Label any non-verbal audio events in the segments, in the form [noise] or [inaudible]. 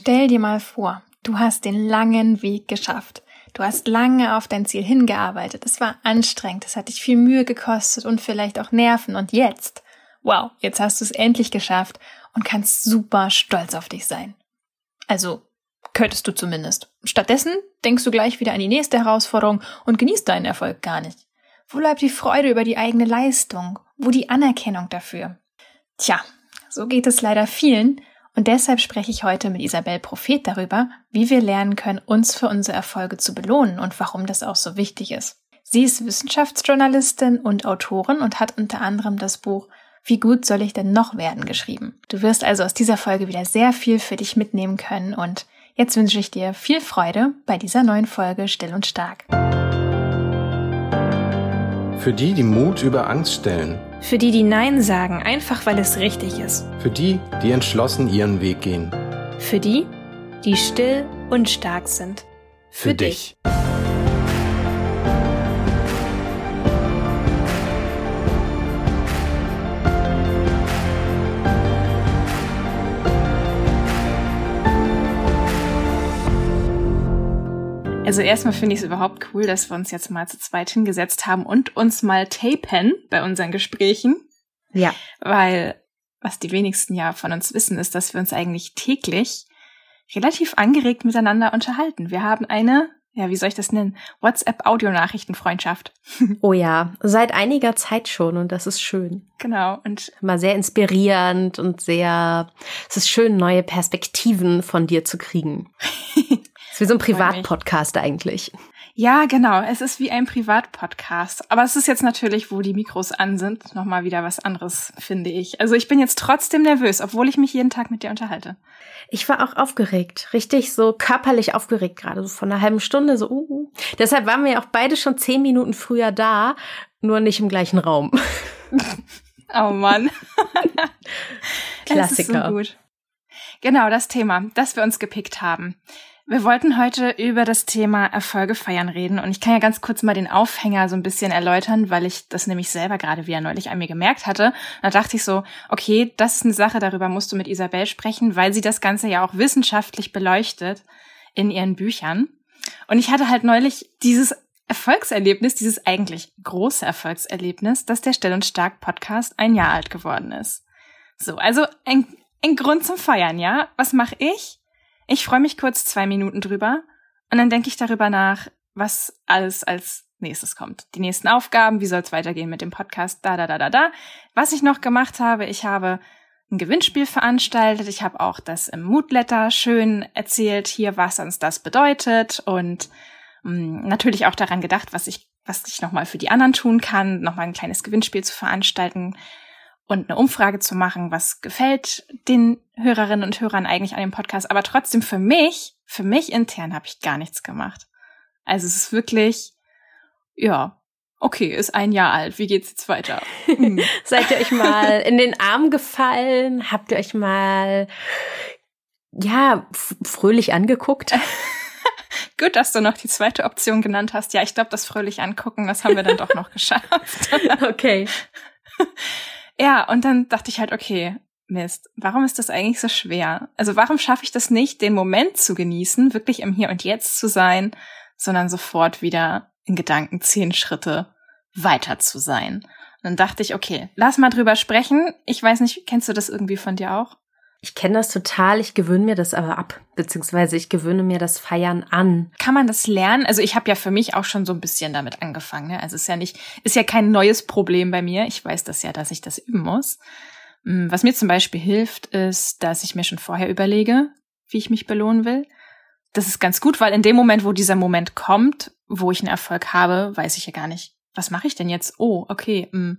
Stell dir mal vor, du hast den langen Weg geschafft. Du hast lange auf dein Ziel hingearbeitet. Es war anstrengend, es hat dich viel Mühe gekostet und vielleicht auch Nerven. Und jetzt, wow, jetzt hast du es endlich geschafft und kannst super stolz auf dich sein. Also, könntest du zumindest. Stattdessen denkst du gleich wieder an die nächste Herausforderung und genießt deinen Erfolg gar nicht. Wo bleibt die Freude über die eigene Leistung? Wo die Anerkennung dafür? Tja, so geht es leider vielen und deshalb spreche ich heute mit Isabel Prophet darüber, wie wir lernen können, uns für unsere Erfolge zu belohnen und warum das auch so wichtig ist. Sie ist Wissenschaftsjournalistin und Autorin und hat unter anderem das Buch Wie gut soll ich denn noch werden geschrieben. Du wirst also aus dieser Folge wieder sehr viel für dich mitnehmen können und jetzt wünsche ich dir viel Freude bei dieser neuen Folge Still und Stark. Für die, die Mut über Angst stellen. Für die, die Nein sagen, einfach weil es richtig ist. Für die, die entschlossen ihren Weg gehen. Für die, die still und stark sind. Für, Für dich. dich. Also erstmal finde ich es überhaupt cool, dass wir uns jetzt mal zu zweit hingesetzt haben und uns mal tapen bei unseren Gesprächen. Ja. Weil was die wenigsten ja von uns wissen, ist, dass wir uns eigentlich täglich relativ angeregt miteinander unterhalten. Wir haben eine, ja, wie soll ich das nennen? WhatsApp-Audionachrichtenfreundschaft. [laughs] Oh ja, seit einiger Zeit schon und das ist schön. Genau und mal sehr inspirierend und sehr, es ist schön, neue Perspektiven von dir zu kriegen. [laughs] ist wie so ein Privatpodcast eigentlich. Ja, genau. Es ist wie ein Privatpodcast. Aber es ist jetzt natürlich, wo die Mikros an sind, nochmal wieder was anderes, finde ich. Also ich bin jetzt trotzdem nervös, obwohl ich mich jeden Tag mit dir unterhalte. Ich war auch aufgeregt. Richtig so körperlich aufgeregt gerade. So von einer halben Stunde so, uh, uh. Deshalb waren wir ja auch beide schon zehn Minuten früher da, nur nicht im gleichen Raum. [laughs] oh Mann. [laughs] Klassiker. Das ist so gut. Genau, das Thema, das wir uns gepickt haben. Wir wollten heute über das Thema Erfolge feiern reden und ich kann ja ganz kurz mal den Aufhänger so ein bisschen erläutern, weil ich das nämlich selber gerade wieder neulich an mir gemerkt hatte. Da dachte ich so, okay, das ist eine Sache, darüber musst du mit Isabel sprechen, weil sie das Ganze ja auch wissenschaftlich beleuchtet in ihren Büchern. Und ich hatte halt neulich dieses Erfolgserlebnis, dieses eigentlich große Erfolgserlebnis, dass der Still und Stark Podcast ein Jahr alt geworden ist. So, also ein, ein Grund zum Feiern, ja? Was mache ich? Ich freue mich kurz zwei Minuten drüber und dann denke ich darüber nach, was alles als nächstes kommt. Die nächsten Aufgaben, wie soll es weitergehen mit dem Podcast, da, da, da, da, da. Was ich noch gemacht habe, ich habe ein Gewinnspiel veranstaltet. Ich habe auch das im Moodletter schön erzählt, hier, was uns das bedeutet und mh, mm, natürlich auch daran gedacht, was ich, was ich nochmal für die anderen tun kann, nochmal ein kleines Gewinnspiel zu veranstalten und eine Umfrage zu machen, was gefällt den Hörerinnen und Hörern eigentlich an dem Podcast. Aber trotzdem für mich, für mich intern habe ich gar nichts gemacht. Also es ist wirklich, ja, okay, ist ein Jahr alt. Wie geht's jetzt weiter? Hm. [laughs] Seid ihr euch mal in den Arm gefallen? Habt ihr euch mal, ja, fröhlich angeguckt? [laughs] Gut, dass du noch die zweite Option genannt hast. Ja, ich glaube, das fröhlich angucken, das haben wir dann doch noch [laughs] geschafft. okay. Ja, und dann dachte ich halt, okay, Mist, warum ist das eigentlich so schwer? Also warum schaffe ich das nicht, den Moment zu genießen, wirklich im Hier und Jetzt zu sein, sondern sofort wieder in Gedanken zehn Schritte weiter zu sein? Und dann dachte ich, okay, lass mal drüber sprechen. Ich weiß nicht, kennst du das irgendwie von dir auch? Ich kenne das total, ich gewöhne mir das aber ab, beziehungsweise ich gewöhne mir das Feiern an. Kann man das lernen? Also ich habe ja für mich auch schon so ein bisschen damit angefangen. Ne? Also es ist ja nicht, ist ja kein neues Problem bei mir. Ich weiß das ja, dass ich das üben muss. Mm, was mir zum Beispiel hilft, ist, dass ich mir schon vorher überlege, wie ich mich belohnen will. Das ist ganz gut, weil in dem Moment, wo dieser Moment kommt, wo ich einen Erfolg habe, weiß ich ja gar nicht, was mache ich denn jetzt? Oh, okay. Mm.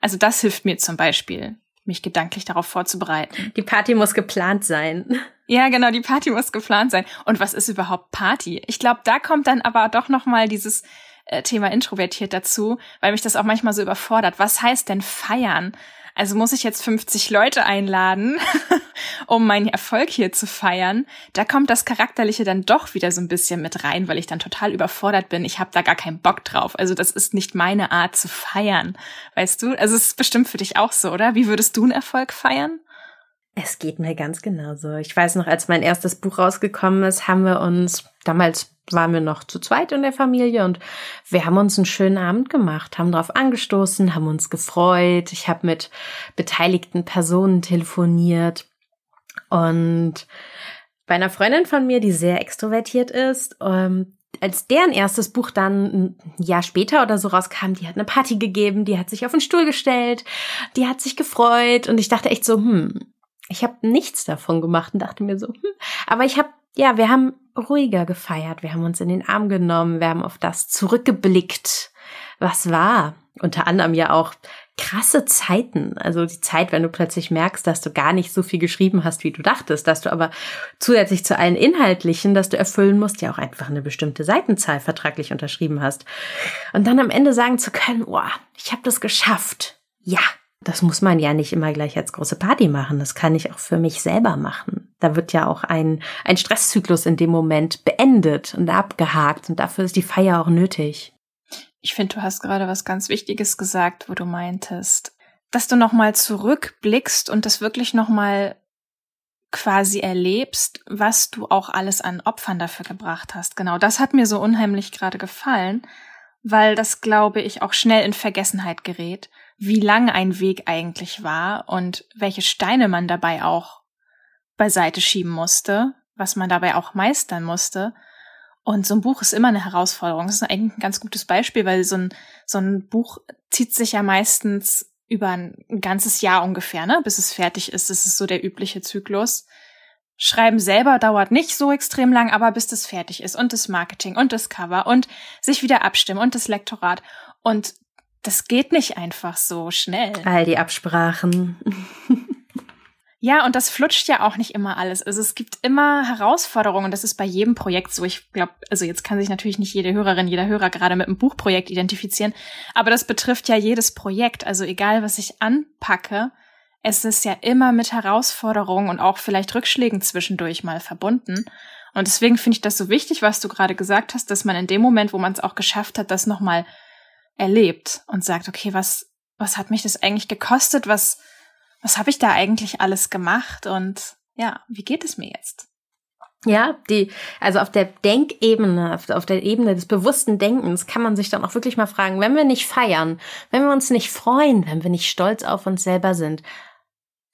Also das hilft mir zum Beispiel mich gedanklich darauf vorzubereiten. Die Party muss geplant sein. Ja, genau, die Party muss geplant sein. Und was ist überhaupt Party? Ich glaube, da kommt dann aber doch noch mal dieses äh, Thema introvertiert dazu, weil mich das auch manchmal so überfordert. Was heißt denn feiern? Also muss ich jetzt 50 Leute einladen, [laughs] um meinen Erfolg hier zu feiern? Da kommt das Charakterliche dann doch wieder so ein bisschen mit rein, weil ich dann total überfordert bin. Ich habe da gar keinen Bock drauf. Also das ist nicht meine Art zu feiern. Weißt du? Also es ist bestimmt für dich auch so, oder? Wie würdest du einen Erfolg feiern? Es geht mir ganz genauso. Ich weiß noch, als mein erstes Buch rausgekommen ist, haben wir uns, damals waren wir noch zu zweit in der Familie und wir haben uns einen schönen Abend gemacht, haben darauf angestoßen, haben uns gefreut. Ich habe mit beteiligten Personen telefoniert und bei einer Freundin von mir, die sehr extrovertiert ist, ähm, als deren erstes Buch dann ein Jahr später oder so rauskam, die hat eine Party gegeben, die hat sich auf den Stuhl gestellt, die hat sich gefreut und ich dachte echt so, hm, ich habe nichts davon gemacht und dachte mir so, hm, aber ich habe, ja, wir haben ruhiger gefeiert, wir haben uns in den Arm genommen, wir haben auf das zurückgeblickt, was war. Unter anderem ja auch krasse Zeiten. Also die Zeit, wenn du plötzlich merkst, dass du gar nicht so viel geschrieben hast, wie du dachtest, dass du aber zusätzlich zu allen inhaltlichen, dass du erfüllen musst, ja auch einfach eine bestimmte Seitenzahl vertraglich unterschrieben hast. Und dann am Ende sagen zu können, oh, ich habe das geschafft. Ja, das muss man ja nicht immer gleich als große Party machen. Das kann ich auch für mich selber machen. Da wird ja auch ein, ein Stresszyklus in dem Moment beendet und abgehakt. Und dafür ist die Feier auch nötig. Ich finde, du hast gerade was ganz Wichtiges gesagt, wo du meintest, dass du nochmal zurückblickst und das wirklich nochmal quasi erlebst, was du auch alles an Opfern dafür gebracht hast. Genau, das hat mir so unheimlich gerade gefallen, weil das, glaube ich, auch schnell in Vergessenheit gerät, wie lang ein Weg eigentlich war und welche Steine man dabei auch beiseite schieben musste, was man dabei auch meistern musste und so ein Buch ist immer eine Herausforderung. Das ist eigentlich ein ganz gutes Beispiel, weil so ein, so ein Buch zieht sich ja meistens über ein ganzes Jahr ungefähr, ne, bis es fertig ist. Das ist so der übliche Zyklus. Schreiben selber dauert nicht so extrem lang, aber bis das fertig ist und das Marketing und das Cover und sich wieder abstimmen und das Lektorat. Und das geht nicht einfach so schnell. All die Absprachen. [laughs] Ja, und das flutscht ja auch nicht immer alles. Also es gibt immer Herausforderungen. Das ist bei jedem Projekt so. Ich glaube, also jetzt kann sich natürlich nicht jede Hörerin, jeder Hörer gerade mit einem Buchprojekt identifizieren. Aber das betrifft ja jedes Projekt. Also egal, was ich anpacke, es ist ja immer mit Herausforderungen und auch vielleicht Rückschlägen zwischendurch mal verbunden. Und deswegen finde ich das so wichtig, was du gerade gesagt hast, dass man in dem Moment, wo man es auch geschafft hat, das nochmal erlebt und sagt, okay, was, was hat mich das eigentlich gekostet? Was, was habe ich da eigentlich alles gemacht und ja, wie geht es mir jetzt? Ja, die, also auf der Denkebene, auf, der Ebene des bewussten Denkens kann man sich dann auch wirklich mal fragen, wenn wir nicht feiern, wenn wir uns nicht freuen, wenn wir nicht stolz auf uns selber sind,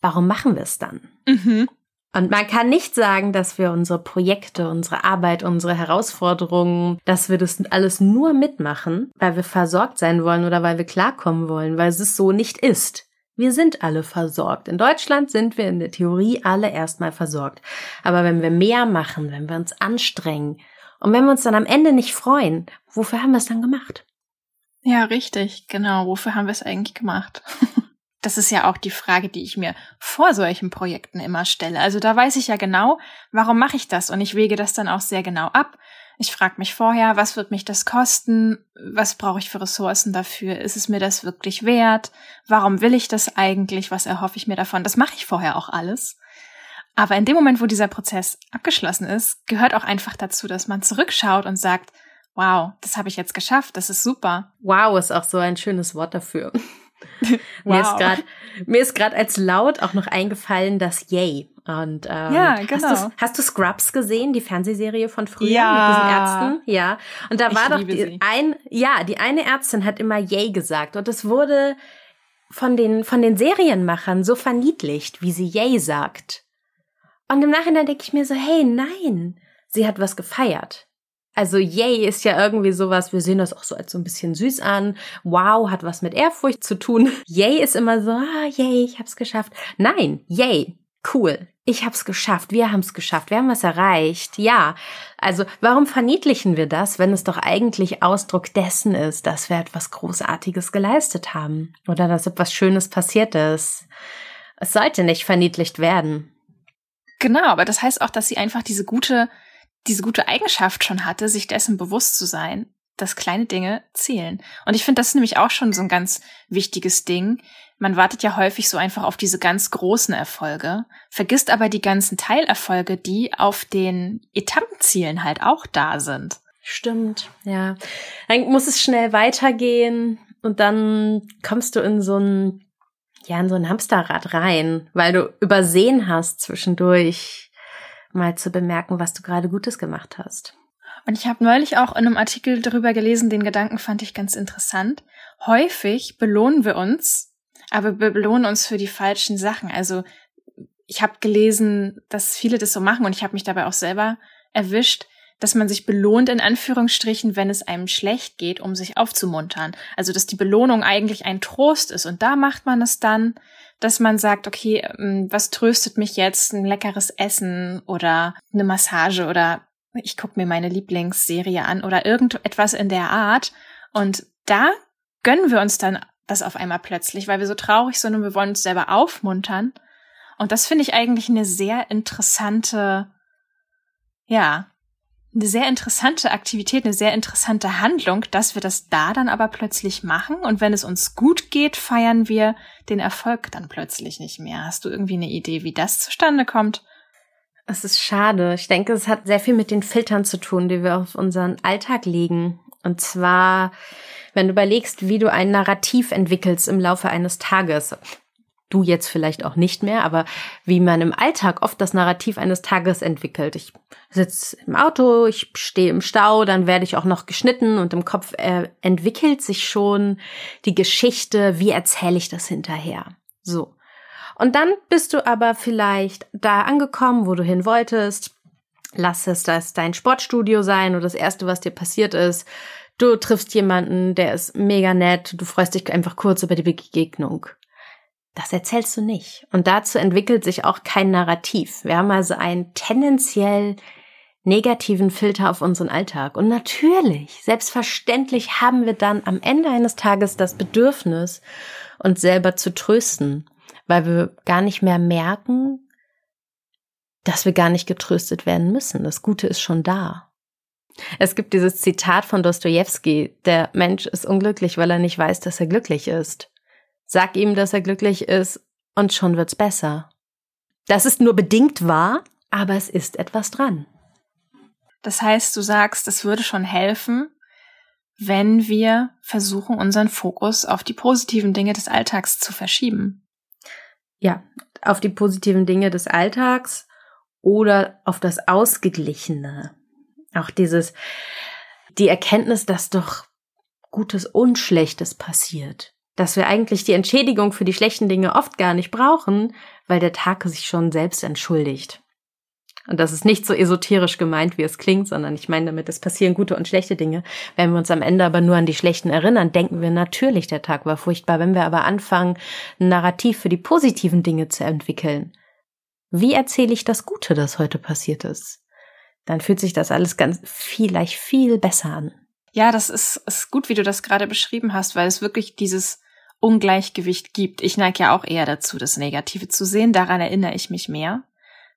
warum machen wir es dann? Mhm. Und man kann nicht sagen, dass wir unsere Projekte, unsere Arbeit, unsere Herausforderungen, dass wir das alles nur mitmachen, weil wir versorgt sein wollen oder weil wir klarkommen wollen, weil es so nicht ist. Wir sind alle versorgt. In Deutschland sind wir in der Theorie alle erstmal versorgt. Aber wenn wir mehr machen, wenn wir uns anstrengen und wenn wir uns dann am Ende nicht freuen, wofür haben wir es dann gemacht? Ja, richtig, genau. Wofür haben wir es eigentlich gemacht? [laughs] das ist ja auch die Frage, die ich mir vor solchen Projekten immer stelle. Also da weiß ich ja genau, warum mache ich das und ich wege das dann auch sehr genau ab. Ich frage mich vorher, was wird mich das kosten? Was brauche ich für Ressourcen dafür? Ist es mir das wirklich wert? Warum will ich das eigentlich? Was erhoffe ich mir davon? Das mache ich vorher auch alles. Aber in dem Moment, wo dieser Prozess abgeschlossen ist, gehört auch einfach dazu, dass man zurückschaut und sagt, wow, das habe ich jetzt geschafft, das ist super. Wow ist auch so ein schönes Wort dafür. Wow. [laughs] Mir ist gerade mir ist gerade als laut auch noch eingefallen, das Yay. Und ähm, ja, genau. Hast du, hast du Scrubs gesehen, die Fernsehserie von früher ja. mit diesen Ärzten? Ja. Und da war doch die, ein, ja, die eine Ärztin hat immer Yay gesagt und es wurde von den von den Serienmachern so verniedlicht, wie sie Yay sagt. Und im Nachhinein denke ich mir so, hey, nein, sie hat was gefeiert. Also yay ist ja irgendwie sowas, wir sehen das auch so als so ein bisschen süß an. Wow hat was mit Ehrfurcht zu tun. [laughs] Yay ist immer so, ah, yay, ich hab's geschafft. Nein, yay, cool. Ich hab's geschafft, wir haben's geschafft, wir haben was erreicht. Ja, also warum verniedlichen wir das, wenn es doch eigentlich Ausdruck dessen ist, dass wir etwas Großartiges geleistet haben oder dass etwas Schönes passiert ist? Es sollte nicht verniedlicht werden. Genau, aber das heißt auch, dass sie einfach diese gute diese gute Eigenschaft schon hatte, sich dessen bewusst zu sein, dass kleine Dinge zählen. Und ich finde, das ist nämlich auch schon so ein ganz wichtiges Ding. Man wartet ja häufig so einfach auf diese ganz großen Erfolge, vergisst aber die ganzen Teilerfolge, die auf den Etappenzielen halt auch da sind. Stimmt, ja. Dann muss es schnell weitergehen und dann kommst du in so ein ja, in so ein Hamsterrad rein, weil du übersehen hast zwischendurch mal zu bemerken, was du gerade Gutes gemacht hast. Und ich habe neulich auch in einem Artikel darüber gelesen, den Gedanken fand ich ganz interessant. Häufig belohnen wir uns, aber wir belohnen uns für die falschen Sachen. Also ich habe gelesen, dass viele das so machen und ich habe mich dabei auch selber erwischt, dass man sich belohnt in Anführungsstrichen, wenn es einem schlecht geht, um sich aufzumuntern. Also dass die Belohnung eigentlich ein Trost ist und da macht man es dann, dass man sagt, okay, ähm, was tröstet mich jetzt? Ein leckeres Essen oder eine Massage oder ich gucke mir meine Lieblingsserie an oder irgendetwas in der Art. Und da gönnen wir uns dann das auf einmal plötzlich, weil wir so traurig sind und wir wollen uns selber aufmuntern. Und das finde ich eigentlich eine sehr interessante, ja, eine sehr interessante Aktivität, eine sehr interessante Handlung, dass wir das da dann aber plötzlich machen. Und wenn es uns gut geht, feiern wir den Erfolg dann plötzlich nicht mehr. Hast du irgendwie eine Idee, wie das zustande kommt? Es ist schade. Ich denke, es hat sehr viel mit den Filtern zu tun, die wir auf unseren Alltag legen. Und zwar, wenn du überlegst, wie du ein Narrativ entwickelst im Laufe eines Tages du jetzt vielleicht auch nicht mehr, aber wie man im Alltag oft das Narrativ eines Tages entwickelt. Ich sitze im Auto, ich stehe im Stau, dann werde ich auch noch geschnitten und im Kopf äh, entwickelt sich schon die Geschichte, wie erzähle ich das hinterher. So. Und dann bist du aber vielleicht da angekommen, wo du hin wolltest. Lass es das dein Sportstudio sein oder das erste, was dir passiert ist. Du triffst jemanden, der ist mega nett, du freust dich einfach kurz über die Begegnung. Das erzählst du nicht. Und dazu entwickelt sich auch kein Narrativ. Wir haben also einen tendenziell negativen Filter auf unseren Alltag. Und natürlich, selbstverständlich haben wir dann am Ende eines Tages das Bedürfnis, uns selber zu trösten, weil wir gar nicht mehr merken, dass wir gar nicht getröstet werden müssen. Das Gute ist schon da. Es gibt dieses Zitat von Dostoevsky, der Mensch ist unglücklich, weil er nicht weiß, dass er glücklich ist. Sag ihm, dass er glücklich ist und schon wird's besser. Das ist nur bedingt wahr, aber es ist etwas dran. Das heißt, du sagst, es würde schon helfen, wenn wir versuchen, unseren Fokus auf die positiven Dinge des Alltags zu verschieben. Ja, auf die positiven Dinge des Alltags oder auf das Ausgeglichene. Auch dieses, die Erkenntnis, dass doch Gutes und Schlechtes passiert dass wir eigentlich die Entschädigung für die schlechten Dinge oft gar nicht brauchen, weil der Tag sich schon selbst entschuldigt. Und das ist nicht so esoterisch gemeint, wie es klingt, sondern ich meine damit, es passieren gute und schlechte Dinge. Wenn wir uns am Ende aber nur an die schlechten erinnern, denken wir natürlich, der Tag war furchtbar. Wenn wir aber anfangen, ein Narrativ für die positiven Dinge zu entwickeln, wie erzähle ich das Gute, das heute passiert ist? Dann fühlt sich das alles ganz vielleicht viel besser an. Ja, das ist, ist gut, wie du das gerade beschrieben hast, weil es wirklich dieses Ungleichgewicht gibt. Ich neige ja auch eher dazu, das Negative zu sehen. Daran erinnere ich mich mehr.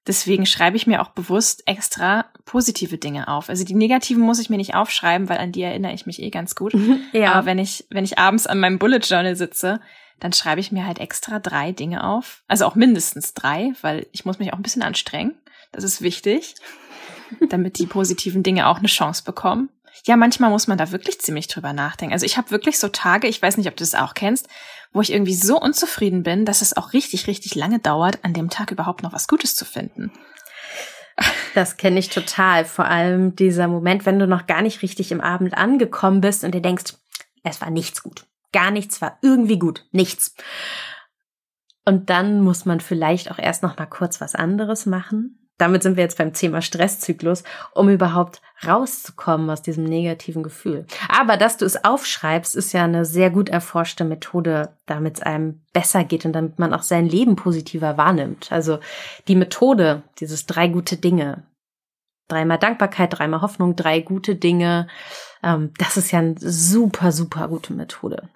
Deswegen schreibe ich mir auch bewusst extra positive Dinge auf. Also die negativen muss ich mir nicht aufschreiben, weil an die erinnere ich mich eh ganz gut. [laughs] ja. Aber wenn ich, wenn ich abends an meinem Bullet Journal sitze, dann schreibe ich mir halt extra drei Dinge auf. Also auch mindestens drei, weil ich muss mich auch ein bisschen anstrengen. Das ist wichtig, [laughs] damit die positiven Dinge auch eine Chance bekommen. Ja, manchmal muss man da wirklich ziemlich drüber nachdenken. Also ich habe wirklich so Tage, ich weiß nicht, ob du das auch kennst, wo ich irgendwie so unzufrieden bin, dass es auch richtig, richtig lange dauert, an dem Tag überhaupt noch was Gutes zu finden. Das kenne ich total. Vor allem dieser Moment, wenn du noch gar nicht richtig im Abend angekommen bist und dir denkst, es war nichts gut. Gar nichts war irgendwie gut. Nichts. Und dann muss man vielleicht auch erst noch mal kurz was anderes machen damit sind wir jetzt beim Thema Stresszyklus, um überhaupt rauszukommen aus diesem negativen Gefühl. Aber dass du es aufschreibst, ist ja eine sehr gut erforschte Methode, damit es einem besser geht und damit man auch sein Leben positiver wahrnimmt. Also die Methode, dieses drei gute Dinge, dreimal Dankbarkeit, dreimal Hoffnung, drei gute Dinge, ähm, das ist ja eine super, super gute Methode.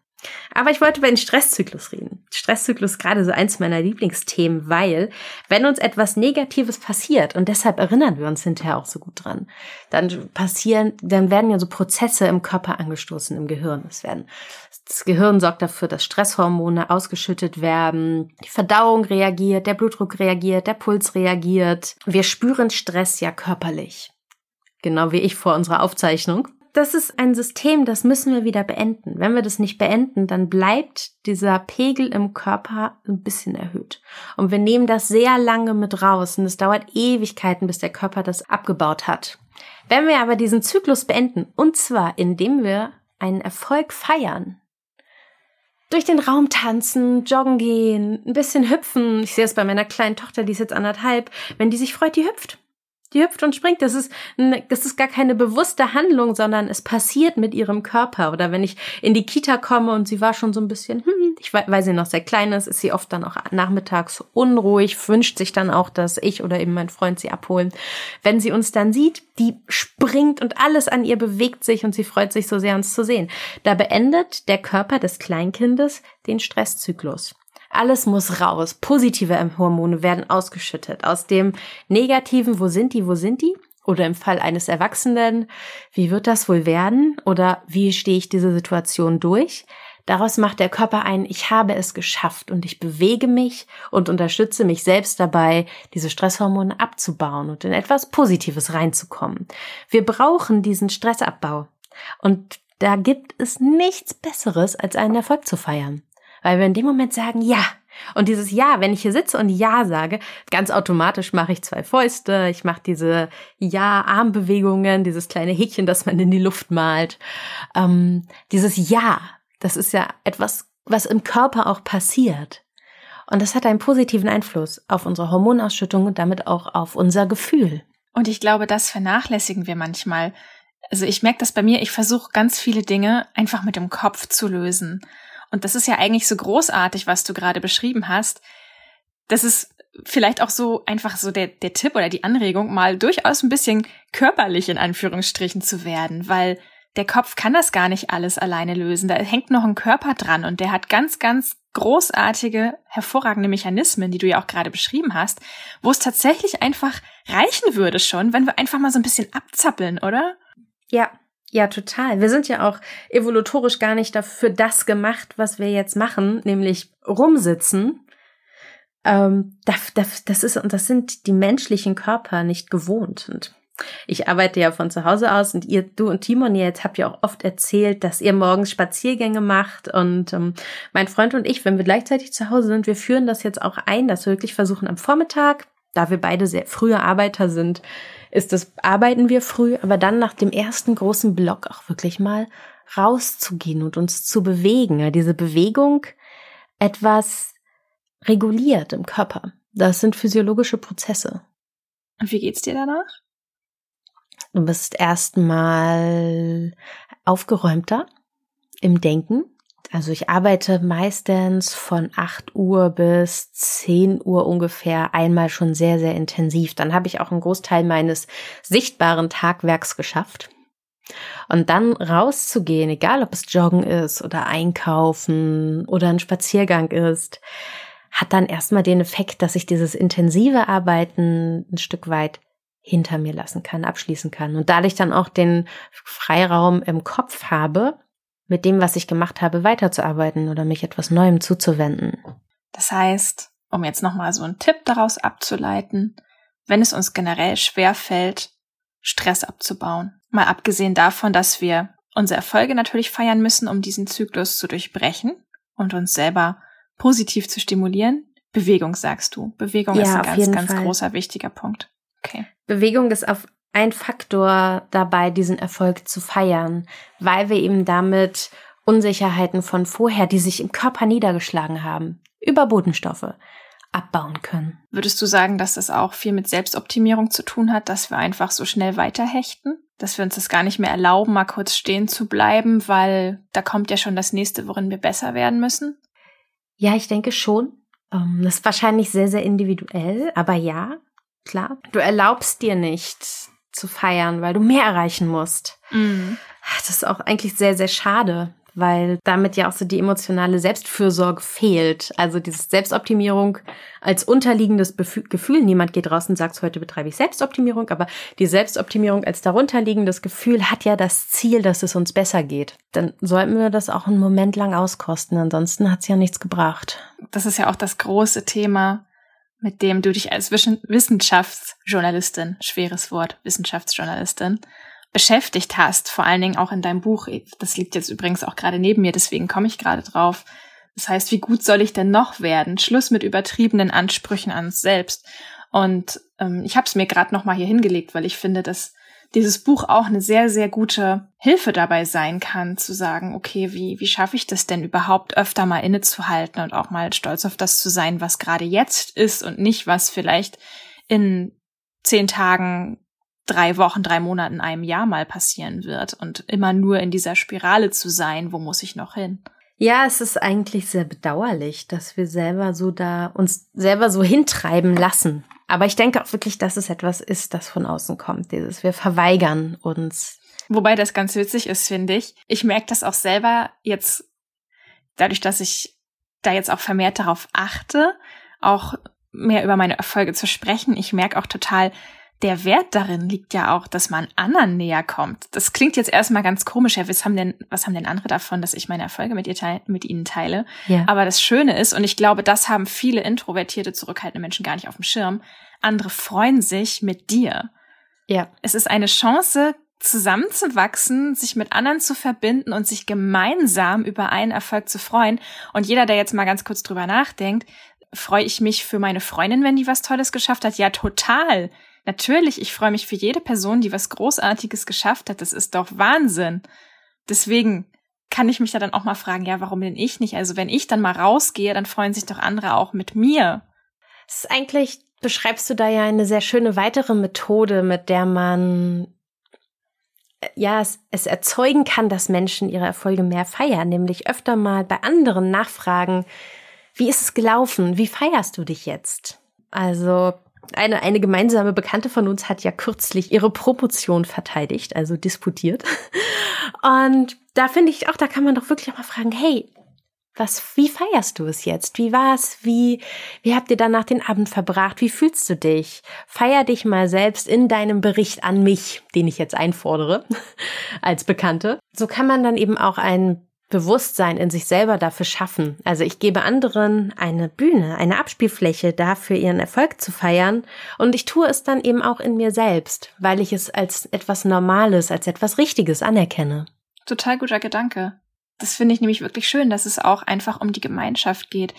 Aber ich wollte über den Stresszyklus reden. Stresszyklus ist gerade so eins meiner Lieblingsthemen, weil wenn uns etwas Negatives passiert und deshalb erinnern wir uns hinterher auch so gut dran, dann passieren, dann werden ja so Prozesse im Körper angestoßen im Gehirn. Es werden das Gehirn sorgt dafür, dass Stresshormone ausgeschüttet werden, die Verdauung reagiert, der Blutdruck reagiert, der Puls reagiert. Wir spüren Stress ja körperlich. Genau wie ich vor unserer Aufzeichnung. Das ist ein System, das müssen wir wieder beenden. Wenn wir das nicht beenden, dann bleibt dieser Pegel im Körper ein bisschen erhöht. Und wir nehmen das sehr lange mit raus und es dauert Ewigkeiten, bis der Körper das abgebaut hat. Wenn wir aber diesen Zyklus beenden, und zwar indem wir einen Erfolg feiern, durch den Raum tanzen, joggen gehen, ein bisschen hüpfen. Ich sehe es bei meiner kleinen Tochter, die ist jetzt anderthalb. Wenn die sich freut, die hüpft. Die hüpft und springt. Das ist, das ist gar keine bewusste Handlung, sondern es passiert mit ihrem Körper. Oder wenn ich in die Kita komme und sie war schon so ein bisschen, hm, ich weiß, weil sie noch sehr klein ist, ist sie oft dann auch nachmittags unruhig, wünscht sich dann auch, dass ich oder eben mein Freund sie abholen. Wenn sie uns dann sieht, die springt und alles an ihr bewegt sich und sie freut sich so sehr, uns zu sehen. Da beendet der Körper des Kleinkindes den Stresszyklus. Alles muss raus. Positive Hormone werden ausgeschüttet. Aus dem negativen, wo sind die, wo sind die? Oder im Fall eines Erwachsenen, wie wird das wohl werden? Oder wie stehe ich diese Situation durch? Daraus macht der Körper ein, ich habe es geschafft und ich bewege mich und unterstütze mich selbst dabei, diese Stresshormone abzubauen und in etwas Positives reinzukommen. Wir brauchen diesen Stressabbau. Und da gibt es nichts Besseres, als einen Erfolg zu feiern. Weil wir in dem Moment sagen, ja. Und dieses Ja, wenn ich hier sitze und Ja sage, ganz automatisch mache ich zwei Fäuste, ich mache diese Ja-Armbewegungen, dieses kleine Häkchen, das man in die Luft malt. Ähm, dieses Ja, das ist ja etwas, was im Körper auch passiert. Und das hat einen positiven Einfluss auf unsere Hormonausschüttung und damit auch auf unser Gefühl. Und ich glaube, das vernachlässigen wir manchmal. Also ich merke das bei mir, ich versuche ganz viele Dinge einfach mit dem Kopf zu lösen. Und das ist ja eigentlich so großartig, was du gerade beschrieben hast. Das ist vielleicht auch so einfach so der, der Tipp oder die Anregung, mal durchaus ein bisschen körperlich in Anführungsstrichen zu werden, weil der Kopf kann das gar nicht alles alleine lösen. Da hängt noch ein Körper dran und der hat ganz, ganz großartige, hervorragende Mechanismen, die du ja auch gerade beschrieben hast, wo es tatsächlich einfach reichen würde schon, wenn wir einfach mal so ein bisschen abzappeln, oder? Ja, ja, total. Wir sind ja auch evolutorisch gar nicht dafür das gemacht, was wir jetzt machen, nämlich rumsitzen. Ähm, das, das, das ist und das sind die menschlichen Körper nicht gewohnt. Und ich arbeite ja von zu Hause aus und ihr, du und Timon, ihr jetzt habt ja auch oft erzählt, dass ihr morgens Spaziergänge macht und ähm, mein Freund und ich, wenn wir gleichzeitig zu Hause sind, wir führen das jetzt auch ein, dass wir wirklich versuchen am Vormittag, da wir beide sehr frühe Arbeiter sind, ist das, arbeiten wir früh, aber dann nach dem ersten großen Block auch wirklich mal rauszugehen und uns zu bewegen. Ja, diese Bewegung etwas reguliert im Körper. Das sind physiologische Prozesse. Und wie geht's dir danach? Du bist erstmal aufgeräumter im Denken. Also ich arbeite meistens von 8 Uhr bis 10 Uhr ungefähr einmal schon sehr, sehr intensiv. Dann habe ich auch einen Großteil meines sichtbaren Tagwerks geschafft. Und dann rauszugehen, egal ob es Joggen ist oder Einkaufen oder ein Spaziergang ist, hat dann erstmal den Effekt, dass ich dieses intensive Arbeiten ein Stück weit hinter mir lassen kann, abschließen kann und dadurch dann auch den Freiraum im Kopf habe, mit dem, was ich gemacht habe, weiterzuarbeiten oder mich etwas Neuem zuzuwenden. Das heißt, um jetzt nochmal so einen Tipp daraus abzuleiten, wenn es uns generell schwer fällt, Stress abzubauen. Mal abgesehen davon, dass wir unsere Erfolge natürlich feiern müssen, um diesen Zyklus zu durchbrechen und uns selber positiv zu stimulieren. Bewegung, sagst du. Bewegung ja, ist ein ganz, ganz Fall. großer, wichtiger Punkt. Okay. Bewegung ist auf ein Faktor dabei, diesen Erfolg zu feiern, weil wir eben damit Unsicherheiten von vorher, die sich im Körper niedergeschlagen haben, über Bodenstoffe abbauen können. Würdest du sagen, dass das auch viel mit Selbstoptimierung zu tun hat, dass wir einfach so schnell weiterhechten? Dass wir uns das gar nicht mehr erlauben, mal kurz stehen zu bleiben, weil da kommt ja schon das nächste, worin wir besser werden müssen? Ja, ich denke schon. Ähm, das ist wahrscheinlich sehr, sehr individuell, aber ja, klar. Du erlaubst dir nicht, zu feiern, weil du mehr erreichen musst. Mhm. Das ist auch eigentlich sehr, sehr schade, weil damit ja auch so die emotionale Selbstfürsorge fehlt. Also diese Selbstoptimierung als unterliegendes Gefühl. Niemand geht raus und sagt, heute betreibe ich Selbstoptimierung, aber die Selbstoptimierung als darunterliegendes Gefühl hat ja das Ziel, dass es uns besser geht. Dann sollten wir das auch einen Moment lang auskosten, ansonsten hat es ja nichts gebracht. Das ist ja auch das große Thema mit dem du dich als Wissenschaftsjournalistin, schweres Wort, Wissenschaftsjournalistin, beschäftigt hast, vor allen Dingen auch in deinem Buch. Das liegt jetzt übrigens auch gerade neben mir, deswegen komme ich gerade drauf. Das heißt, wie gut soll ich denn noch werden? Schluss mit übertriebenen Ansprüchen an uns selbst. Und ähm, ich habe es mir gerade noch mal hier hingelegt, weil ich finde, dass dieses Buch auch eine sehr, sehr gute Hilfe dabei sein kann, zu sagen, okay, wie, wie schaffe ich das denn überhaupt öfter mal innezuhalten und auch mal stolz auf das zu sein, was gerade jetzt ist und nicht, was vielleicht in zehn Tagen, drei Wochen, drei Monaten, einem Jahr mal passieren wird und immer nur in dieser Spirale zu sein, wo muss ich noch hin? Ja, es ist eigentlich sehr bedauerlich, dass wir selber so da uns selber so hintreiben lassen. Aber ich denke auch wirklich, dass es etwas ist, das von außen kommt. Dieses, wir verweigern uns. Wobei das ganz witzig ist, finde ich. Ich merke das auch selber jetzt, dadurch, dass ich da jetzt auch vermehrt darauf achte, auch mehr über meine Erfolge zu sprechen. Ich merke auch total, der Wert darin liegt ja auch, dass man anderen näher kommt. Das klingt jetzt erstmal ganz komisch. Ja, was haben denn, was haben denn andere davon, dass ich meine Erfolge mit, ihr teil, mit ihnen teile? Ja. Aber das Schöne ist, und ich glaube, das haben viele introvertierte, zurückhaltende Menschen gar nicht auf dem Schirm. Andere freuen sich mit dir. Ja. Es ist eine Chance, zusammenzuwachsen, sich mit anderen zu verbinden und sich gemeinsam über einen Erfolg zu freuen. Und jeder, der jetzt mal ganz kurz drüber nachdenkt, freue ich mich für meine Freundin, wenn die was Tolles geschafft hat? Ja, total. Natürlich, ich freue mich für jede Person, die was Großartiges geschafft hat. Das ist doch Wahnsinn. Deswegen kann ich mich da dann auch mal fragen, ja, warum denn ich nicht? Also wenn ich dann mal rausgehe, dann freuen sich doch andere auch mit mir. Das ist eigentlich, beschreibst du da ja eine sehr schöne weitere Methode, mit der man äh, ja, es, es erzeugen kann, dass Menschen ihre Erfolge mehr feiern, nämlich öfter mal bei anderen nachfragen, wie ist es gelaufen? Wie feierst du dich jetzt? Also eine, eine gemeinsame Bekannte von uns hat ja kürzlich ihre Promotion verteidigt, also disputiert. Und da finde ich auch, da kann man doch wirklich auch mal fragen, hey, was, wie feierst du es jetzt? Wie war's? Wie, wie habt ihr danach den Abend verbracht? Wie fühlst du dich? Feier dich mal selbst in deinem Bericht an mich, den ich jetzt einfordere, [laughs] als Bekannte. So kann man dann eben auch ein Bewusstsein in sich selber dafür schaffen. Also ich gebe anderen eine Bühne, eine Abspielfläche dafür, ihren Erfolg zu feiern. Und ich tue es dann eben auch in mir selbst, weil ich es als etwas Normales, als etwas Richtiges anerkenne. Total guter Gedanke. Das finde ich nämlich wirklich schön, dass es auch einfach um die Gemeinschaft geht.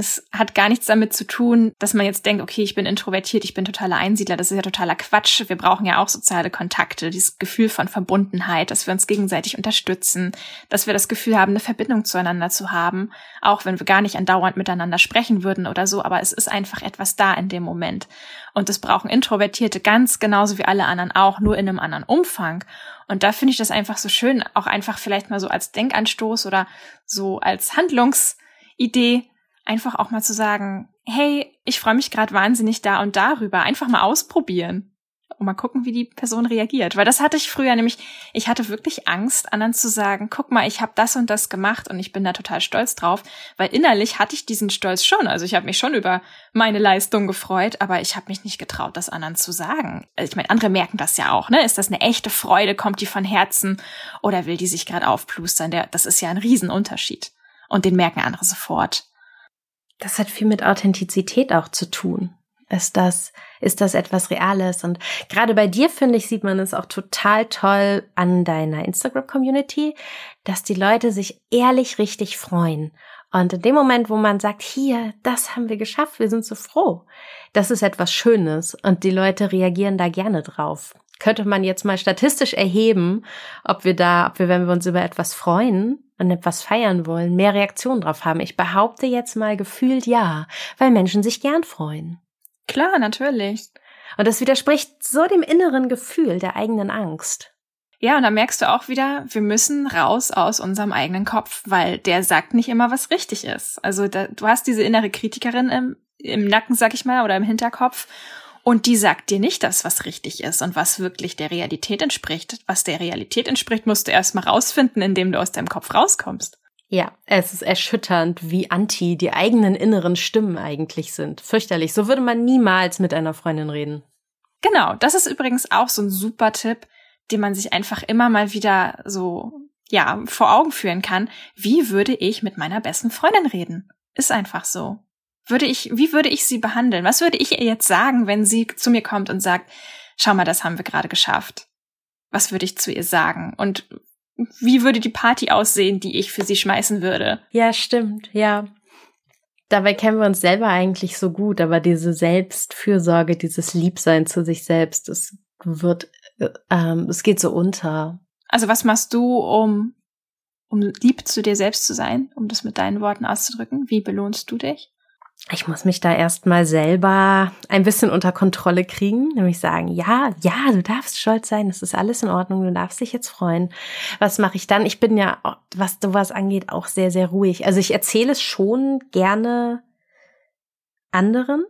Es hat gar nichts damit zu tun, dass man jetzt denkt, okay, ich bin introvertiert, ich bin totaler Einsiedler. Das ist ja totaler Quatsch. Wir brauchen ja auch soziale Kontakte, dieses Gefühl von Verbundenheit, dass wir uns gegenseitig unterstützen, dass wir das Gefühl haben, eine Verbindung zueinander zu haben, auch wenn wir gar nicht andauernd miteinander sprechen würden oder so. Aber es ist einfach etwas da in dem Moment. Und das brauchen Introvertierte ganz genauso wie alle anderen auch, nur in einem anderen Umfang. Und da finde ich das einfach so schön, auch einfach vielleicht mal so als Denkanstoß oder so als Handlungsidee, einfach auch mal zu sagen, hey, ich freue mich gerade wahnsinnig da und darüber. Einfach mal ausprobieren und mal gucken, wie die Person reagiert. Weil das hatte ich früher nämlich, ich hatte wirklich Angst, anderen zu sagen, guck mal, ich habe das und das gemacht und ich bin da total stolz drauf, weil innerlich hatte ich diesen Stolz schon. Also ich habe mich schon über meine Leistung gefreut, aber ich habe mich nicht getraut, das anderen zu sagen. Ich meine, andere merken das ja auch, ne? Ist das eine echte Freude, kommt die von Herzen oder will die sich gerade aufplustern? Der, das ist ja ein Riesenunterschied. Und den merken andere sofort. Das hat viel mit Authentizität auch zu tun. Ist das, ist das etwas Reales? Und gerade bei dir, finde ich, sieht man es auch total toll an deiner Instagram-Community, dass die Leute sich ehrlich richtig freuen. Und in dem Moment, wo man sagt, hier, das haben wir geschafft, wir sind so froh, das ist etwas Schönes und die Leute reagieren da gerne drauf. Könnte man jetzt mal statistisch erheben, ob wir da, ob wir, wenn wir uns über etwas freuen und etwas feiern wollen, mehr Reaktionen drauf haben. Ich behaupte jetzt mal gefühlt ja, weil Menschen sich gern freuen. Klar, natürlich. Und das widerspricht so dem inneren Gefühl der eigenen Angst. Ja, und da merkst du auch wieder, wir müssen raus aus unserem eigenen Kopf, weil der sagt nicht immer, was richtig ist. Also da, du hast diese innere Kritikerin im, im Nacken, sag ich mal, oder im Hinterkopf. Und die sagt dir nicht das, was richtig ist und was wirklich der Realität entspricht. Was der Realität entspricht, musst du erst mal rausfinden, indem du aus deinem Kopf rauskommst. Ja, es ist erschütternd, wie anti die eigenen inneren Stimmen eigentlich sind. Fürchterlich. So würde man niemals mit einer Freundin reden. Genau, das ist übrigens auch so ein super Tipp, den man sich einfach immer mal wieder so, ja, vor Augen führen kann. Wie würde ich mit meiner besten Freundin reden? Ist einfach so. Würde ich, wie würde ich sie behandeln? Was würde ich ihr jetzt sagen, wenn sie zu mir kommt und sagt, schau mal, das haben wir gerade geschafft? was würde ich zu ihr sagen? Und wie würde die Party aussehen, die ich für sie schmeißen würde? Ja, stimmt, ja. Dabei kennen wir uns selber eigentlich so gut, aber diese Selbstfürsorge, dieses Liebsein zu sich selbst, das wird, ähm, es geht so unter. Also was machst du, um, um lieb zu dir selbst zu sein, um das mit deinen Worten auszudrücken? Wie belohnst du dich? Ich muss mich da erstmal selber ein bisschen unter Kontrolle kriegen, nämlich sagen, ja, ja, du darfst stolz sein, es ist alles in Ordnung, du darfst dich jetzt freuen. Was mache ich dann? Ich bin ja, was sowas angeht, auch sehr, sehr ruhig. Also ich erzähle es schon gerne anderen.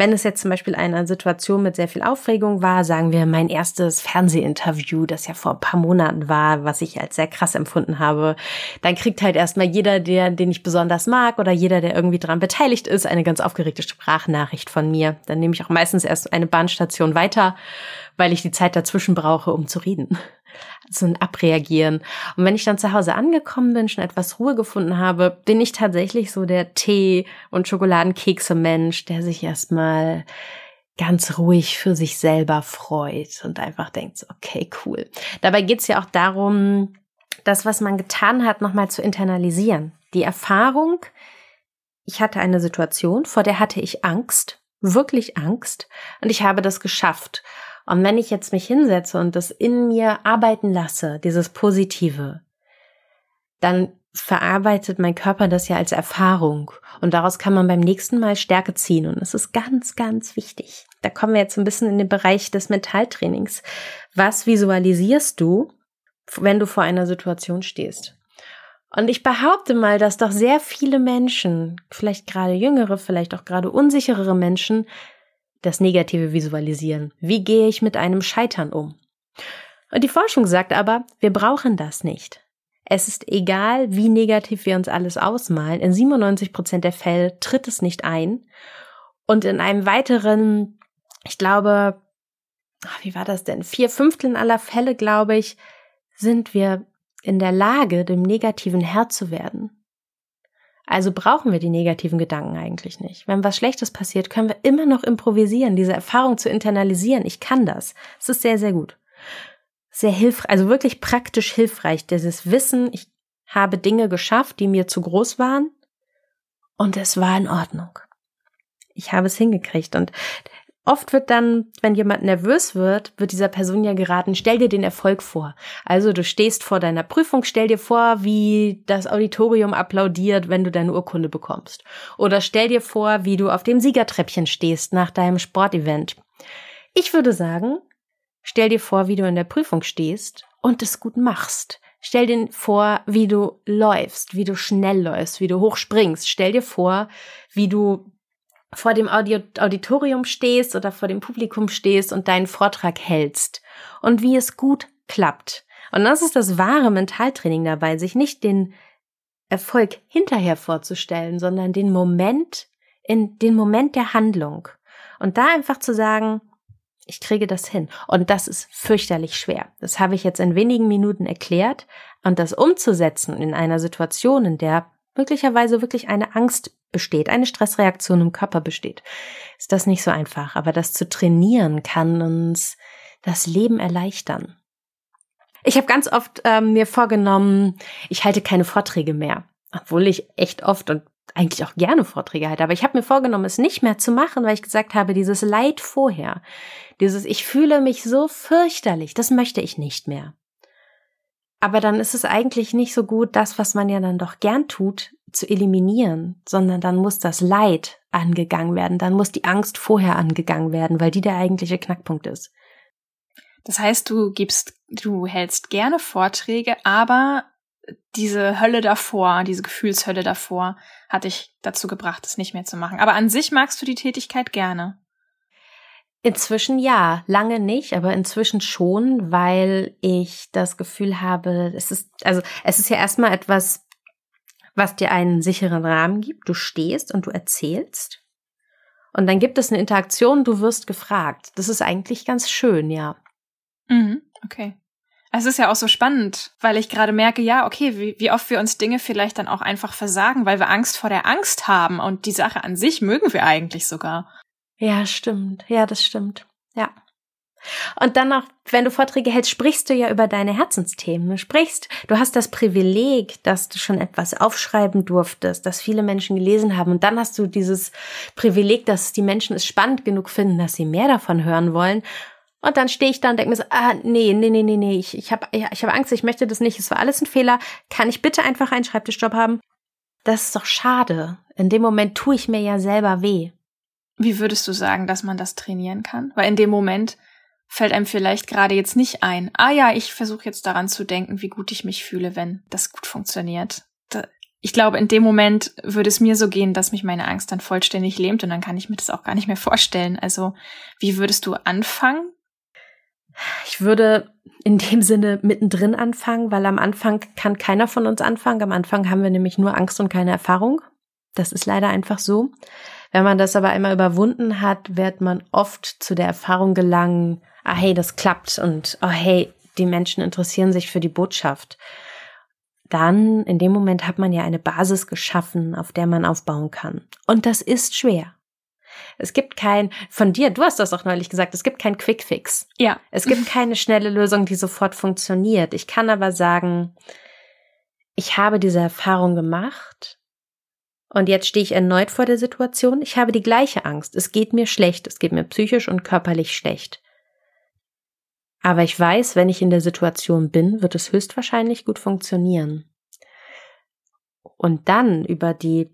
Wenn es jetzt zum Beispiel eine Situation mit sehr viel Aufregung war, sagen wir mein erstes Fernsehinterview, das ja vor ein paar Monaten war, was ich als sehr krass empfunden habe, dann kriegt halt erstmal jeder, der, den ich besonders mag oder jeder, der irgendwie dran beteiligt ist, eine ganz aufgeregte Sprachnachricht von mir. Dann nehme ich auch meistens erst eine Bahnstation weiter, weil ich die Zeit dazwischen brauche, um zu reden so ein Abreagieren. Und wenn ich dann zu Hause angekommen bin, schon etwas Ruhe gefunden habe, bin ich tatsächlich so der Tee- und Schokoladenkekse-Mensch, der sich erstmal ganz ruhig für sich selber freut und einfach denkt, okay, cool. Dabei geht's ja auch darum, das, was man getan hat, nochmal zu internalisieren. Die Erfahrung, ich hatte eine Situation, vor der hatte ich Angst, wirklich Angst, und ich habe das geschafft. Und wenn ich jetzt mich hinsetze und das in mir arbeiten lasse, dieses Positive, dann verarbeitet mein Körper das ja als Erfahrung und daraus kann man beim nächsten Mal Stärke ziehen und das ist ganz, ganz wichtig. Da kommen wir jetzt ein bisschen in den Bereich des Mentaltrainings. Was visualisierst du, wenn du vor einer Situation stehst? Und ich behaupte mal, dass doch sehr viele Menschen, vielleicht gerade jüngere, vielleicht auch gerade unsicherere Menschen, das Negative visualisieren. Wie gehe ich mit einem Scheitern um? Und die Forschung sagt aber, wir brauchen das nicht. Es ist egal, wie negativ wir uns alles ausmalen. In 97 Prozent der Fälle tritt es nicht ein. Und in einem weiteren, ich glaube, wie war das denn? Vier Fünfteln aller Fälle, glaube ich, sind wir in der Lage, dem Negativen Herr zu werden. Also brauchen wir die negativen Gedanken eigentlich nicht. Wenn was Schlechtes passiert, können wir immer noch improvisieren, diese Erfahrung zu internalisieren. Ich kann das. Es ist sehr, sehr gut. Sehr hilfreich, also wirklich praktisch hilfreich, dieses Wissen, ich habe Dinge geschafft, die mir zu groß waren und es war in Ordnung. Ich habe es hingekriegt und Oft wird dann, wenn jemand nervös wird, wird dieser Person ja geraten, stell dir den Erfolg vor. Also du stehst vor deiner Prüfung, stell dir vor, wie das Auditorium applaudiert, wenn du deine Urkunde bekommst. Oder stell dir vor, wie du auf dem Siegertreppchen stehst nach deinem Sportevent. Ich würde sagen, stell dir vor, wie du in der Prüfung stehst und es gut machst. Stell dir vor, wie du läufst, wie du schnell läufst, wie du hochspringst. Stell dir vor, wie du vor dem Auditorium stehst oder vor dem Publikum stehst und deinen Vortrag hältst und wie es gut klappt. Und das ist das wahre Mentaltraining dabei, sich nicht den Erfolg hinterher vorzustellen, sondern den Moment in den Moment der Handlung. Und da einfach zu sagen, ich kriege das hin. Und das ist fürchterlich schwer. Das habe ich jetzt in wenigen Minuten erklärt. Und das umzusetzen in einer Situation, in der möglicherweise wirklich eine Angst besteht, eine Stressreaktion im Körper besteht, ist das nicht so einfach. Aber das zu trainieren kann uns das Leben erleichtern. Ich habe ganz oft ähm, mir vorgenommen, ich halte keine Vorträge mehr, obwohl ich echt oft und eigentlich auch gerne Vorträge halte. Aber ich habe mir vorgenommen, es nicht mehr zu machen, weil ich gesagt habe, dieses Leid vorher, dieses Ich fühle mich so fürchterlich, das möchte ich nicht mehr. Aber dann ist es eigentlich nicht so gut, das, was man ja dann doch gern tut, zu eliminieren, sondern dann muss das Leid angegangen werden, dann muss die Angst vorher angegangen werden, weil die der eigentliche Knackpunkt ist. Das heißt, du gibst, du hältst gerne Vorträge, aber diese Hölle davor, diese Gefühlshölle davor, hat dich dazu gebracht, es nicht mehr zu machen. Aber an sich magst du die Tätigkeit gerne. Inzwischen ja, lange nicht, aber inzwischen schon, weil ich das Gefühl habe, es ist, also es ist ja erstmal etwas, was dir einen sicheren Rahmen gibt. Du stehst und du erzählst. Und dann gibt es eine Interaktion, du wirst gefragt. Das ist eigentlich ganz schön, ja. Mhm, okay. Es ist ja auch so spannend, weil ich gerade merke, ja, okay, wie, wie oft wir uns Dinge vielleicht dann auch einfach versagen, weil wir Angst vor der Angst haben und die Sache an sich mögen wir eigentlich sogar. Ja, stimmt. Ja, das stimmt. Ja. Und dann noch, wenn du Vorträge hältst, sprichst du ja über deine Herzensthemen. Du sprichst, du hast das Privileg, dass du schon etwas aufschreiben durftest, dass viele Menschen gelesen haben. Und dann hast du dieses Privileg, dass die Menschen es spannend genug finden, dass sie mehr davon hören wollen. Und dann stehe ich da und denke mir so, ah, nee, nee, nee, nee, nee, ich, ich habe ich hab Angst, ich möchte das nicht, es war alles ein Fehler. Kann ich bitte einfach einen Schreibtischjob haben? Das ist doch schade. In dem Moment tue ich mir ja selber weh. Wie würdest du sagen, dass man das trainieren kann? Weil in dem Moment fällt einem vielleicht gerade jetzt nicht ein, ah ja, ich versuche jetzt daran zu denken, wie gut ich mich fühle, wenn das gut funktioniert. Ich glaube, in dem Moment würde es mir so gehen, dass mich meine Angst dann vollständig lähmt und dann kann ich mir das auch gar nicht mehr vorstellen. Also, wie würdest du anfangen? Ich würde in dem Sinne mittendrin anfangen, weil am Anfang kann keiner von uns anfangen. Am Anfang haben wir nämlich nur Angst und keine Erfahrung. Das ist leider einfach so. Wenn man das aber einmal überwunden hat, wird man oft zu der Erfahrung gelangen, ah hey, das klappt und oh hey, die Menschen interessieren sich für die Botschaft. Dann, in dem Moment hat man ja eine Basis geschaffen, auf der man aufbauen kann. Und das ist schwer. Es gibt kein, von dir, du hast das auch neulich gesagt, es gibt kein Quick Fix. Ja. Es gibt [laughs] keine schnelle Lösung, die sofort funktioniert. Ich kann aber sagen, ich habe diese Erfahrung gemacht und jetzt stehe ich erneut vor der Situation. Ich habe die gleiche Angst. Es geht mir schlecht. Es geht mir psychisch und körperlich schlecht. Aber ich weiß, wenn ich in der Situation bin, wird es höchstwahrscheinlich gut funktionieren. Und dann über die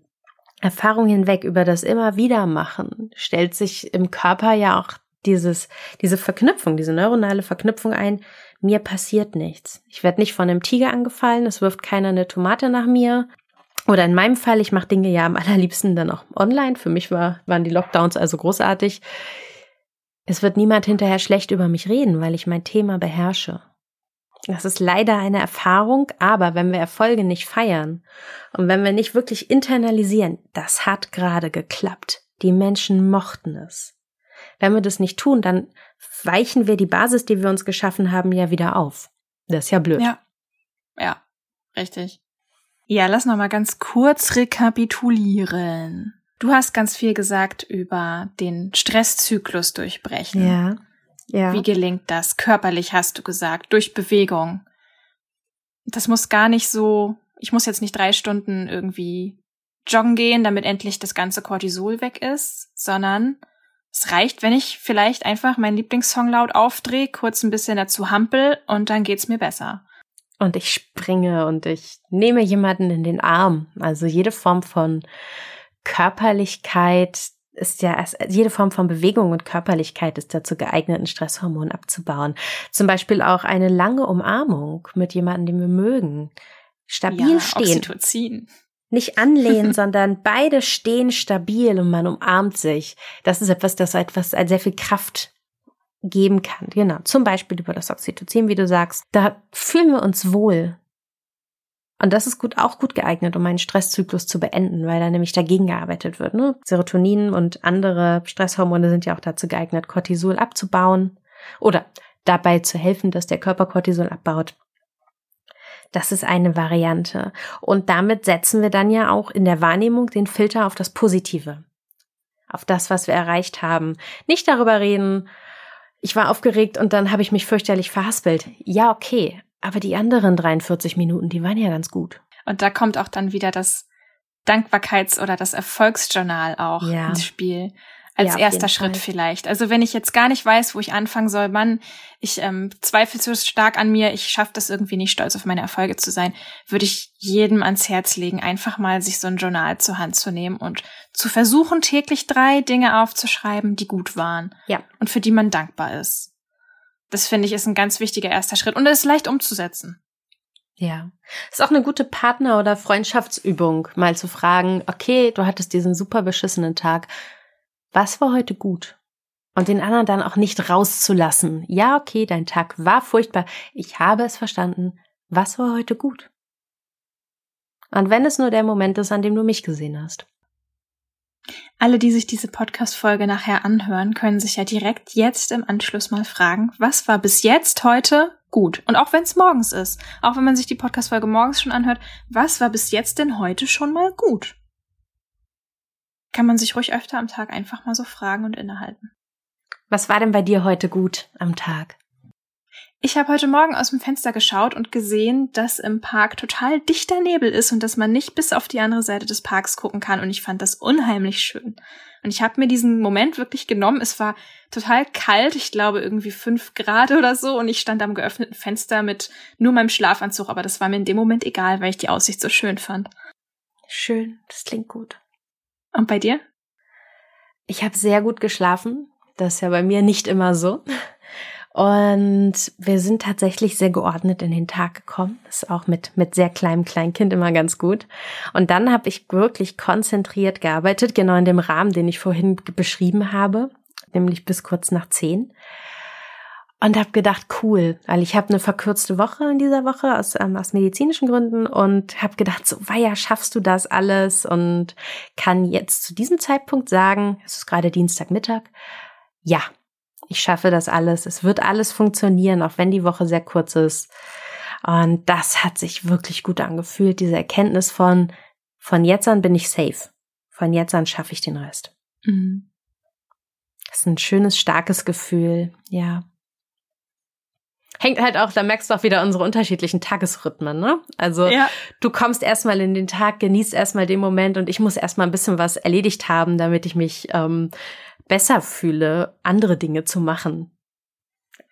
Erfahrung hinweg, über das immer wieder machen, stellt sich im Körper ja auch dieses, diese Verknüpfung, diese neuronale Verknüpfung ein. Mir passiert nichts. Ich werde nicht von einem Tiger angefallen, es wirft keiner eine Tomate nach mir. Oder in meinem Fall, ich mache Dinge ja am allerliebsten dann auch online. Für mich war, waren die Lockdowns also großartig. Es wird niemand hinterher schlecht über mich reden, weil ich mein Thema beherrsche. Das ist leider eine Erfahrung, aber wenn wir Erfolge nicht feiern und wenn wir nicht wirklich internalisieren, das hat gerade geklappt. Die Menschen mochten es. Wenn wir das nicht tun, dann weichen wir die Basis, die wir uns geschaffen haben, ja wieder auf. Das ist ja blöd. Ja. Ja, richtig. Ja, lass noch mal ganz kurz rekapitulieren. Du hast ganz viel gesagt über den Stresszyklus durchbrechen. Ja. Ja. Wie gelingt das? Körperlich hast du gesagt, durch Bewegung. Das muss gar nicht so, ich muss jetzt nicht drei Stunden irgendwie joggen gehen, damit endlich das ganze Cortisol weg ist, sondern es reicht, wenn ich vielleicht einfach meinen Lieblingssong laut aufdrehe, kurz ein bisschen dazu hampel und dann geht's mir besser. Und ich springe und ich nehme jemanden in den Arm. Also jede Form von Körperlichkeit ist ja, jede Form von Bewegung und Körperlichkeit ist dazu geeignet, ein Stresshormon abzubauen. Zum Beispiel auch eine lange Umarmung mit jemandem, den wir mögen. Stabil ja, stehen. Oxytocin. Nicht anlehnen, [laughs] sondern beide stehen stabil und man umarmt sich. Das ist etwas, das etwas sehr viel Kraft geben kann. Genau. Zum Beispiel über das Oxytocin, wie du sagst. Da fühlen wir uns wohl. Und das ist gut, auch gut geeignet, um einen Stresszyklus zu beenden, weil da nämlich dagegen gearbeitet wird. Ne? Serotonin und andere Stresshormone sind ja auch dazu geeignet, Cortisol abzubauen oder dabei zu helfen, dass der Körper Cortisol abbaut. Das ist eine Variante. Und damit setzen wir dann ja auch in der Wahrnehmung den Filter auf das Positive. Auf das, was wir erreicht haben. Nicht darüber reden, ich war aufgeregt und dann habe ich mich fürchterlich verhaspelt. Ja, okay. Aber die anderen 43 Minuten, die waren ja ganz gut. Und da kommt auch dann wieder das Dankbarkeits- oder das Erfolgsjournal auch ja. ins Spiel. Als ja, erster Schritt Fall. vielleicht. Also wenn ich jetzt gar nicht weiß, wo ich anfangen soll, Mann, ich ähm, zweifle so stark an mir, ich schaffe das irgendwie nicht, stolz auf meine Erfolge zu sein, würde ich jedem ans Herz legen, einfach mal sich so ein Journal zur Hand zu nehmen und zu versuchen, täglich drei Dinge aufzuschreiben, die gut waren. Ja. Und für die man dankbar ist. Das finde ich ist ein ganz wichtiger erster Schritt und es ist leicht umzusetzen. Ja. Ist auch eine gute Partner- oder Freundschaftsübung, mal zu fragen, okay, du hattest diesen super beschissenen Tag. Was war heute gut? Und den anderen dann auch nicht rauszulassen. Ja, okay, dein Tag war furchtbar. Ich habe es verstanden. Was war heute gut? Und wenn es nur der Moment ist, an dem du mich gesehen hast. Alle, die sich diese Podcast-Folge nachher anhören, können sich ja direkt jetzt im Anschluss mal fragen, was war bis jetzt heute gut? Und auch wenn es morgens ist, auch wenn man sich die Podcast-Folge morgens schon anhört, was war bis jetzt denn heute schon mal gut? Kann man sich ruhig öfter am Tag einfach mal so fragen und innehalten. Was war denn bei dir heute gut am Tag? Ich habe heute Morgen aus dem Fenster geschaut und gesehen, dass im Park total dichter Nebel ist und dass man nicht bis auf die andere Seite des Parks gucken kann. Und ich fand das unheimlich schön. Und ich habe mir diesen Moment wirklich genommen. Es war total kalt, ich glaube irgendwie fünf Grad oder so. Und ich stand am geöffneten Fenster mit nur meinem Schlafanzug. Aber das war mir in dem Moment egal, weil ich die Aussicht so schön fand. Schön, das klingt gut. Und bei dir? Ich habe sehr gut geschlafen. Das ist ja bei mir nicht immer so. Und wir sind tatsächlich sehr geordnet in den Tag gekommen. Das ist auch mit, mit sehr kleinem Kleinkind immer ganz gut. Und dann habe ich wirklich konzentriert gearbeitet, genau in dem Rahmen, den ich vorhin beschrieben habe, nämlich bis kurz nach zehn. Und habe gedacht, cool, weil ich habe eine verkürzte Woche in dieser Woche aus, ähm, aus medizinischen Gründen und habe gedacht, so, weia, schaffst du das alles? Und kann jetzt zu diesem Zeitpunkt sagen, es ist gerade Dienstagmittag, ja, ich schaffe das alles, es wird alles funktionieren, auch wenn die Woche sehr kurz ist. Und das hat sich wirklich gut angefühlt, diese Erkenntnis von, von jetzt an bin ich safe. Von jetzt an schaffe ich den Rest. Mhm. Das ist ein schönes, starkes Gefühl, ja. Hängt halt auch, da merkst du auch wieder unsere unterschiedlichen Tagesrhythmen, ne? Also ja. du kommst erstmal in den Tag, genießt erstmal den Moment und ich muss erstmal ein bisschen was erledigt haben, damit ich mich ähm, besser fühle, andere Dinge zu machen.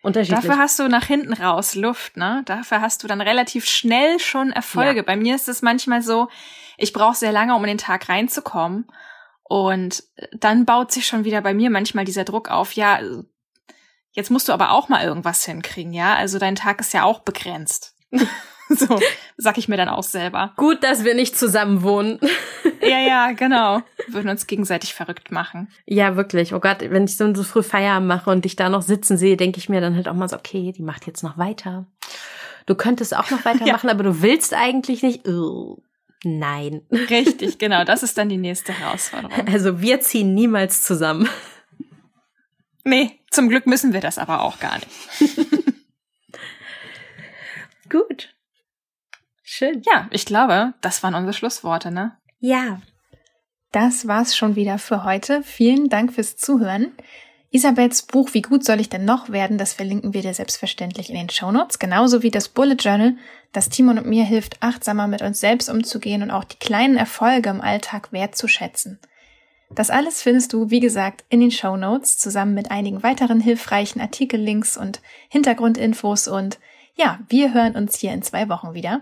Unterschiedlich. Dafür hast du nach hinten raus Luft, ne? Dafür hast du dann relativ schnell schon Erfolge. Ja. Bei mir ist es manchmal so, ich brauche sehr lange, um in den Tag reinzukommen. Und dann baut sich schon wieder bei mir manchmal dieser Druck auf, ja, jetzt musst du aber auch mal irgendwas hinkriegen, ja? Also dein Tag ist ja auch begrenzt. [laughs] [laughs] So, sag ich mir dann auch selber. Gut, dass wir nicht zusammen wohnen. [laughs] Ja, ja, [laughs] genau. Wir würden uns gegenseitig verrückt machen. Ja, wirklich. Oh Gott, wenn ich so, so früh Feierabend mache und dich da noch sitzen sehe, denke ich mir dann halt auch mal so, okay, die macht jetzt noch weiter. Du könntest auch noch weitermachen, ja. aber du willst eigentlich nicht. Oh, nein. Richtig, genau. Das ist dann die nächste Herausforderung. Also wir ziehen niemals zusammen. Nee, zum Glück müssen wir das aber auch gar nicht. Gut. Schön. Ja, ich glaube, das waren unsere Schlussworte, ne? Ja. Das war's schon wieder für heute. Vielen Dank fürs Zuhören. Isabels Buch Wie gut soll ich denn noch werden, das verlinken wir dir selbstverständlich in den Shownotes, genauso wie das Bullet Journal, das Timon und mir hilft, achtsamer mit uns selbst umzugehen und auch die kleinen Erfolge im Alltag wertzuschätzen. Das alles findest du, wie gesagt, in den Shownotes zusammen mit einigen weiteren hilfreichen Artikellinks und Hintergrundinfos und ja, wir hören uns hier in zwei Wochen wieder.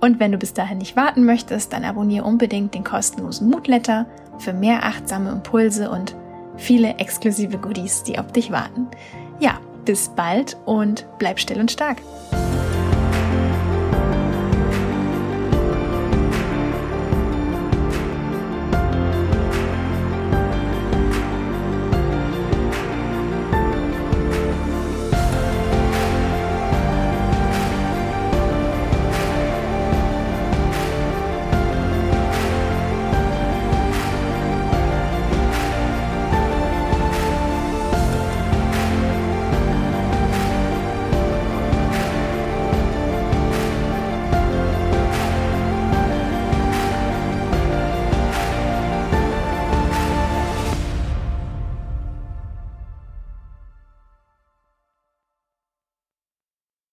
Und wenn du bis dahin nicht warten möchtest, dann abonniere unbedingt den kostenlosen Moodletter für mehr achtsame Impulse und viele exklusive Goodies, die auf dich warten. Ja, bis bald und bleib still und stark.